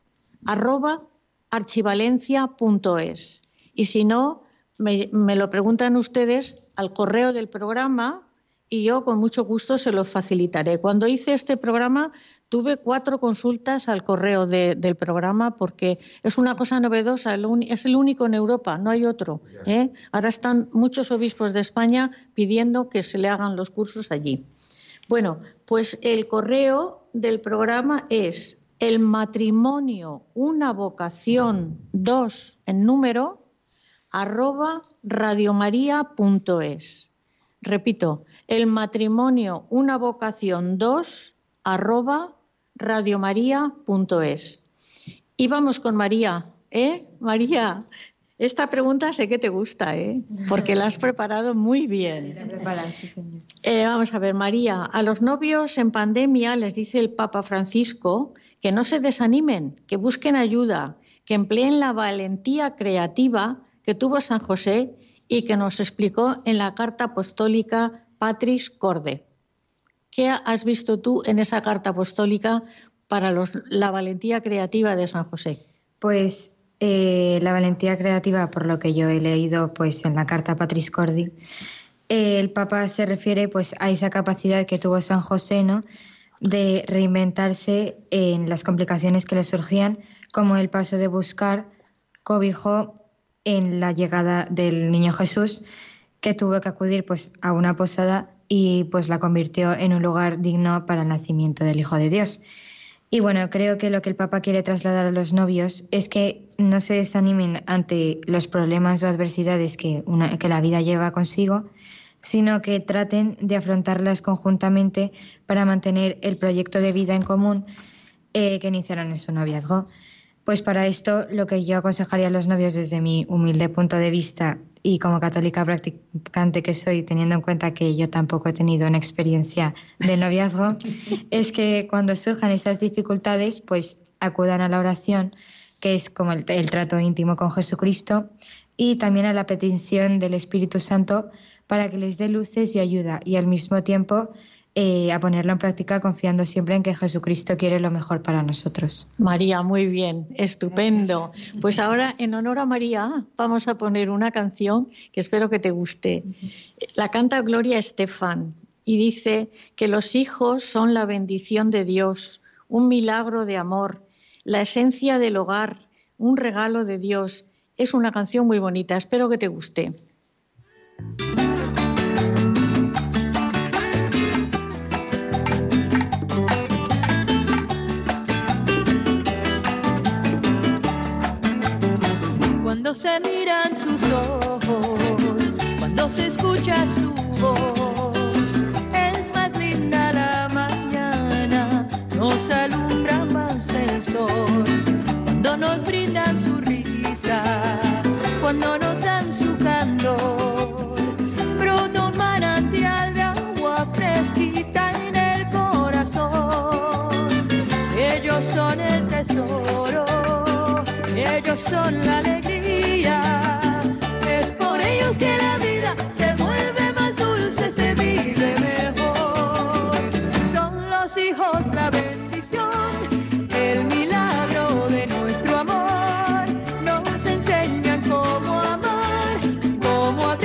arroba archivalencia.es. Y si no, me, me lo preguntan ustedes al correo del programa y yo con mucho gusto se los facilitaré. Cuando hice este programa tuve cuatro consultas al correo del programa porque es una cosa novedosa, es el único en Europa, no hay otro. ¿eh? Ahora están muchos obispos de España pidiendo que se le hagan los cursos allí. Bueno, pues el correo del programa es el matrimonio, una vocación, dos en número, arroba radiomaria.es. Repito, el matrimonio, una vocación 2, arroba radiomaria.es. Y vamos con María. ¿Eh? María, esta pregunta sé que te gusta, ¿eh? Porque la has preparado muy bien. Eh, vamos a ver, María, a los novios en pandemia les dice el Papa Francisco que no se desanimen, que busquen ayuda, que empleen la valentía creativa que tuvo San José y que nos explicó en la carta apostólica Patris Corde. ¿Qué has visto tú en esa carta apostólica para la valentía creativa de San José? Pues eh, la valentía creativa, por lo que yo he leído pues, en la carta Patris Cordi, eh, el Papa se refiere pues, a esa capacidad que tuvo San José ¿no? de reinventarse en las complicaciones que le surgían, como el paso de buscar cobijo en la llegada del niño Jesús que tuvo que acudir pues a una posada y pues la convirtió en un lugar digno para el nacimiento del Hijo de Dios. Y bueno, creo que lo que el Papa quiere trasladar a los novios es que no se desanimen ante los problemas o adversidades que, que la vida lleva consigo, sino que traten de afrontarlas conjuntamente para mantener el proyecto de vida en común eh, que iniciaron en su noviazgo. Pues para esto lo que yo aconsejaría a los novios desde mi humilde punto de vista y como católica practicante que soy, teniendo en cuenta que yo tampoco he tenido una experiencia de noviazgo, <laughs> es que cuando surjan esas dificultades, pues acudan a la oración, que es como el, el trato íntimo con Jesucristo, y también a la petición del Espíritu Santo para que les dé luces y ayuda. Y al mismo tiempo eh, a ponerlo en práctica confiando siempre en que Jesucristo quiere lo mejor para nosotros. María, muy bien, estupendo. Pues ahora, en honor a María, vamos a poner una canción que espero que te guste. La canta Gloria Estefan y dice que los hijos son la bendición de Dios, un milagro de amor, la esencia del hogar, un regalo de Dios. Es una canción muy bonita, espero que te guste. Cuando se miran sus ojos, cuando se escucha su voz. Es más linda la mañana, nos alumbra más el sol, cuando nos brindan su risa, cuando nos dan su candor. Brota un manantial de agua fresquita en el corazón. Ellos son el tesoro, ellos son la alegría el milagro de nuestro amor. Nos enseñan cómo amar, cómo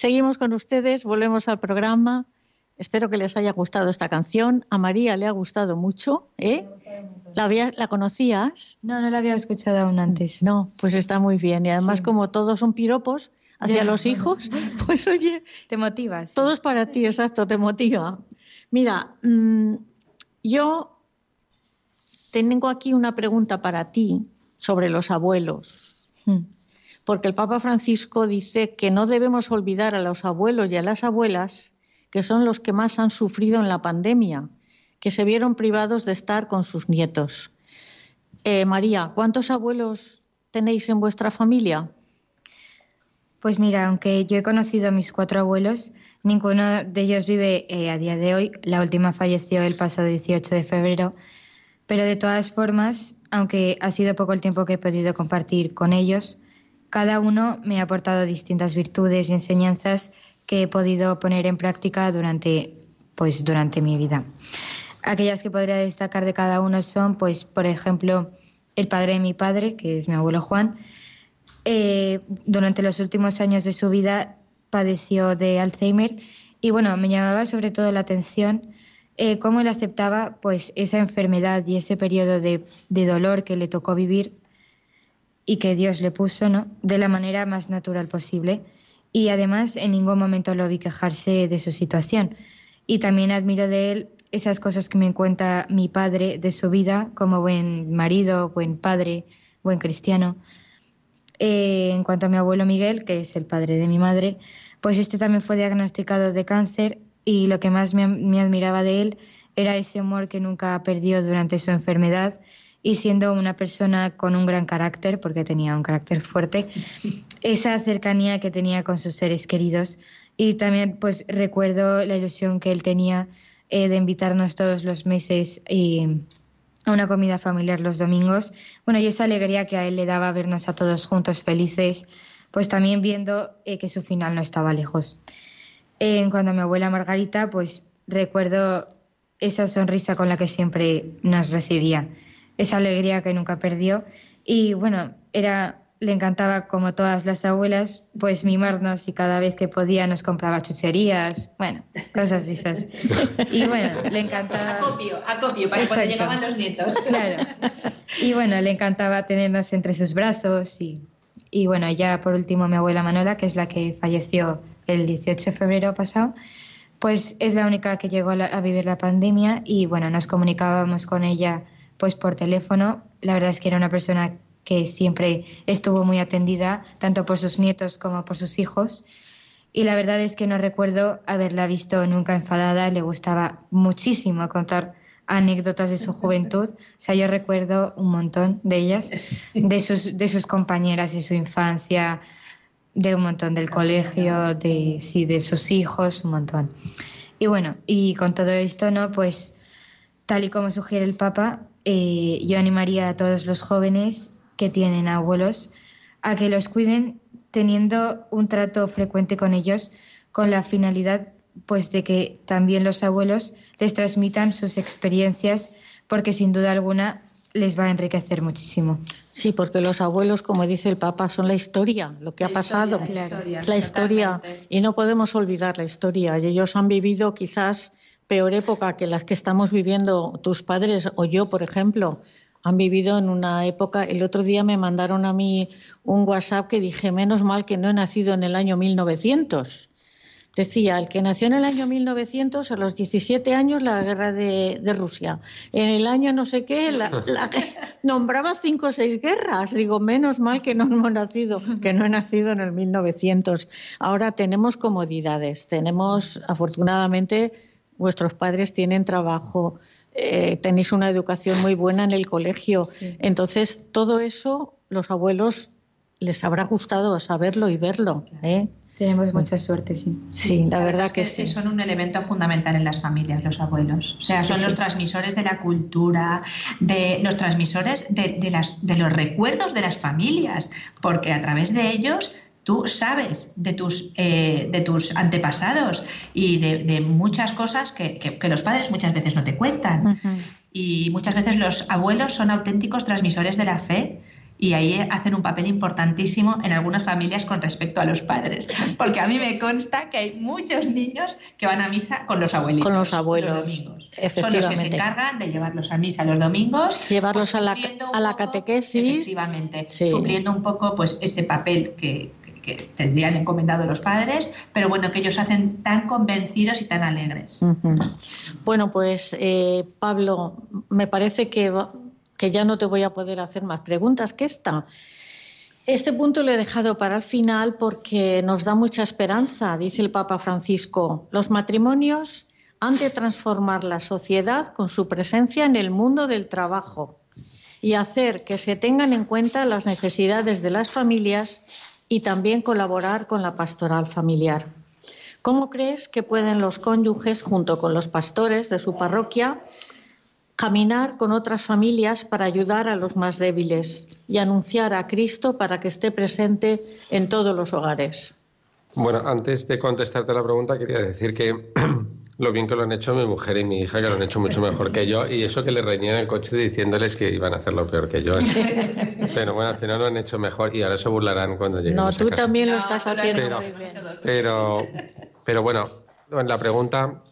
Seguimos con ustedes, volvemos al programa. Espero que les haya gustado esta canción. A María le ha gustado mucho. ¿eh? ¿La, ¿La conocías? No, no la había escuchado aún antes. No, pues está muy bien. Y además, como todos son piropos hacia los hijos, <laughs> pues oye. Te motivas. Todos para ti, exacto, te motiva. Mira, mm, yo tengo aquí una pregunta para ti sobre los abuelos. Hmm porque el Papa Francisco dice que no debemos olvidar a los abuelos y a las abuelas, que son los que más han sufrido en la pandemia, que se vieron privados de estar con sus nietos. Eh, María, ¿cuántos abuelos tenéis en vuestra familia? Pues mira, aunque yo he conocido a mis cuatro abuelos, ninguno de ellos vive eh, a día de hoy. La última falleció el pasado 18 de febrero. Pero de todas formas, aunque ha sido poco el tiempo que he podido compartir con ellos, cada uno me ha aportado distintas virtudes y enseñanzas que he podido poner en práctica durante, pues, durante mi vida. Aquellas que podría destacar de cada uno son, pues, por ejemplo, el padre de mi padre, que es mi abuelo Juan. Eh, durante los últimos años de su vida padeció de Alzheimer y bueno, me llamaba sobre todo la atención eh, cómo él aceptaba pues esa enfermedad y ese periodo de, de dolor que le tocó vivir y que Dios le puso, ¿no? De la manera más natural posible. Y además en ningún momento lo vi quejarse de su situación. Y también admiro de él esas cosas que me cuenta mi padre de su vida como buen marido, buen padre, buen cristiano. Eh, en cuanto a mi abuelo Miguel, que es el padre de mi madre, pues este también fue diagnosticado de cáncer y lo que más me, me admiraba de él era ese humor que nunca perdió durante su enfermedad y siendo una persona con un gran carácter, porque tenía un carácter fuerte, <laughs> esa cercanía que tenía con sus seres queridos. Y también pues recuerdo la ilusión que él tenía eh, de invitarnos todos los meses a una comida familiar los domingos. Bueno, y esa alegría que a él le daba vernos a todos juntos felices, pues también viendo eh, que su final no estaba lejos. en cuanto a mi abuela Margarita, pues recuerdo esa sonrisa con la que siempre nos recibía esa alegría que nunca perdió. Y bueno, era, le encantaba, como todas las abuelas, pues mimarnos y cada vez que podía nos compraba chucherías, bueno, cosas de esas. Y bueno, le encantaba... <laughs> Acopio, acopio, para cuando llegaban los nietos. Claro. Y bueno, le encantaba tenernos entre sus brazos y, y bueno, ya por último mi abuela Manola, que es la que falleció el 18 de febrero pasado, pues es la única que llegó a vivir la pandemia y bueno, nos comunicábamos con ella pues por teléfono. La verdad es que era una persona que siempre estuvo muy atendida, tanto por sus nietos como por sus hijos. Y la verdad es que no recuerdo haberla visto nunca enfadada. Le gustaba muchísimo contar anécdotas de su juventud. <laughs> O sea, yo recuerdo un montón de ellas, de sus, de sus compañeras de su infancia, de un montón del colegio, de, sí, de sus hijos, un montón. Y bueno, y con todo esto, ¿no? Pues tal y como sugiere el Papa, eh, yo animaría a todos los jóvenes que tienen abuelos a que los cuiden teniendo un trato frecuente con ellos con la finalidad pues de que también los abuelos les transmitan sus experiencias porque sin duda alguna les va a enriquecer muchísimo. Sí, porque los abuelos, como dice el Papa, son la historia, lo que ha pasado, la historia, y no podemos olvidar la historia. Y ellos han vivido quizás peor época que las que estamos viviendo tus padres o yo, por ejemplo. Han vivido en una época. El otro día me mandaron a mí un WhatsApp que dije, menos mal que no he nacido en el año 1900. decía, el que nació en el año 1900, a los 17 años, la guerra de, Rusia. En el año no sé qué, la, <laughs> nombraba cinco o seis guerras. Digo, menos mal que no hemos nacido, que no he nacido en el 1900. Ahora tenemos comodidades, tenemos, afortunadamente, vuestros padres tienen trabajo, eh, tenéis una educación muy buena en el colegio. Entonces, todo eso, los abuelos les habrá gustado saberlo y verlo. ¿eh? Tenemos mucha suerte, sí. Sí, la, verdad, que, sí. Son un elemento fundamental en las familias, los abuelos. O sea, son los transmisores de la cultura, de los transmisores de, las, de los recuerdos de las familias, porque a través de ellos tú sabes de tus, eh, de tus antepasados y de, muchas cosas que, los padres muchas veces no te cuentan. Y muchas veces los abuelos son auténticos transmisores de la fe y ahí hacen un papel importantísimo en algunas familias con respecto a los padres. <laughs> Porque a mí me consta que hay muchos niños que van a misa con los abuelitos. Con los abuelos. Los domingos. Son los que se encargan de llevarlos a misa los domingos. Llevarlos a, la, a la catequesis. Efectivamente. Supliendo un poco pues ese papel que, tendrían encomendado los padres, pero bueno, que ellos hacen tan convencidos y tan alegres. Bueno, pues eh, Pablo, me parece que que ya no te voy a poder hacer más preguntas que esta. Este punto lo he dejado para el final porque nos da mucha esperanza, dice el Papa Francisco. Los matrimonios han de transformar la sociedad con su presencia en el mundo del trabajo y hacer que se tengan en cuenta las necesidades de las familias y también colaborar con la pastoral familiar. ¿Cómo crees que pueden los cónyuges, junto con los pastores de su parroquia, caminar con otras familias para ayudar a los más débiles y anunciar a Cristo para que esté presente en todos los hogares. Bueno, antes de contestarte la pregunta, quería decir que <clears throat> lo bien que lo han hecho mi mujer y mi hija, que lo han hecho mucho mejor que yo, y eso que le reñía en el coche diciéndoles que iban a hacerlo peor que yo. <laughs> Pero bueno, al final lo han hecho mejor y ahora se burlarán cuando lleguen. No, tú también lo estás haciendo pero, muy bien. Pero, pero bueno, la pregunta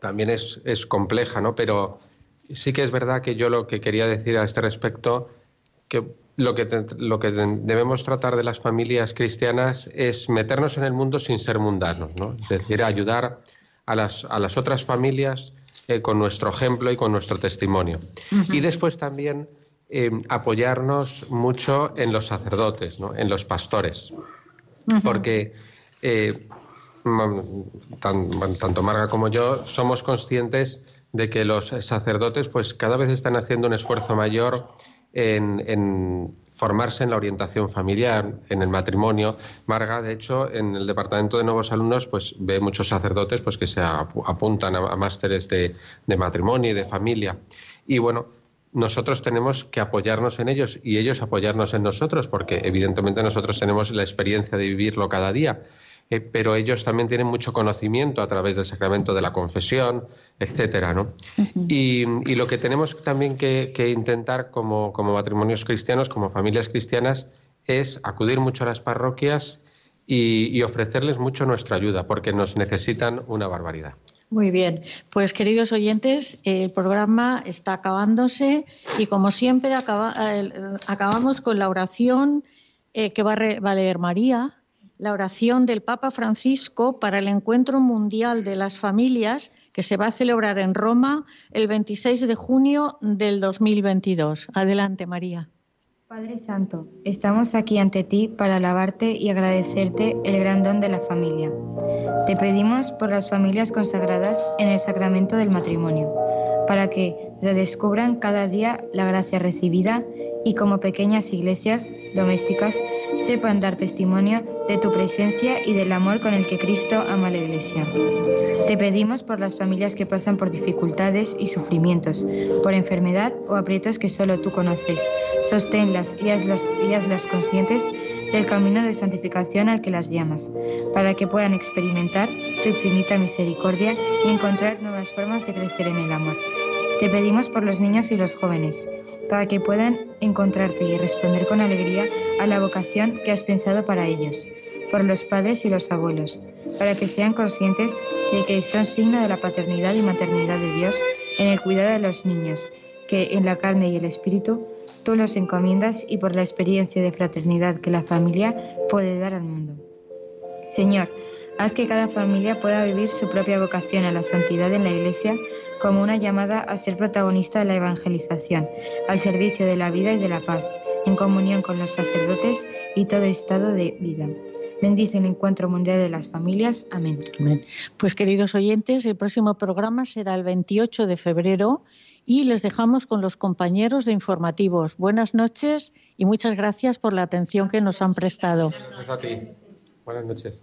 también es, es compleja, ¿no? Pero sí que es verdad que yo lo que quería decir a este respecto, que lo que, lo que debemos tratar de las familias cristianas es meternos en el mundo sin ser mundanos, ¿no? es decir, ayudar a las, a las otras familias eh, con nuestro ejemplo y con nuestro testimonio. Y después también eh, apoyarnos mucho en los sacerdotes, ¿no? en los pastores, porque eh, tanto Marga como yo somos conscientes de que los sacerdotes pues cada vez están haciendo un esfuerzo mayor en, formarse en la orientación familiar, en el matrimonio. Marga, de hecho, en el departamento de nuevos alumnos, pues ve muchos sacerdotes pues que se apuntan a, másteres de, de, matrimonio y de familia. Y bueno, nosotros tenemos que apoyarnos en ellos y ellos apoyarnos en nosotros, porque evidentemente nosotros tenemos la experiencia de vivirlo cada día. Eh, pero ellos también tienen mucho conocimiento a través del sacramento de la confesión, etcétera, ¿no? y, lo que tenemos también que, intentar como, matrimonios cristianos, como familias cristianas, es acudir mucho a las parroquias y, ofrecerles mucho nuestra ayuda, porque nos necesitan una barbaridad. Muy bien, pues queridos oyentes, el programa está acabándose y como siempre eh, acabamos con la oración eh, que va a leer María la oración del Papa Francisco para el Encuentro Mundial de las Familias que se va a celebrar en Roma el 26 de junio del 2022. Adelante, María. Padre Santo, estamos aquí ante ti para alabarte y agradecerte el gran don de la familia. Te pedimos por las familias consagradas en el sacramento del matrimonio, para que redescubran cada día la gracia recibida y como pequeñas iglesias domésticas sepan dar testimonio de tu presencia y del amor con el que Cristo ama a la iglesia. Te pedimos por las familias que pasan por dificultades y sufrimientos, por enfermedad o aprietos que solo tú conoces. Sosténlas hazlas, y hazlas conscientes del camino de santificación al que las llamas, para que puedan experimentar tu infinita misericordia y encontrar nuevas formas de crecer en el amor. Te pedimos por los niños y los jóvenes, para que puedan encontrarte y responder con alegría a la vocación que has pensado para ellos, por los padres y los abuelos, para que sean conscientes de que son signo de la paternidad y maternidad de Dios en el cuidado de los niños, que en la carne y el espíritu tú los encomiendas y por la experiencia de fraternidad que la familia puede dar al mundo. Señor, Haz que cada familia pueda vivir su propia vocación a la santidad en la Iglesia como una llamada a ser protagonista de la evangelización, al servicio de la vida y de la paz, en comunión con los sacerdotes y todo estado de vida. Bendice el Encuentro Mundial de las Familias. Amén. Pues queridos oyentes, el próximo programa será el 28 de febrero y les dejamos con los compañeros de informativos. Buenas noches y muchas gracias por la atención que nos han prestado. Gracias a ti. Buenas noches.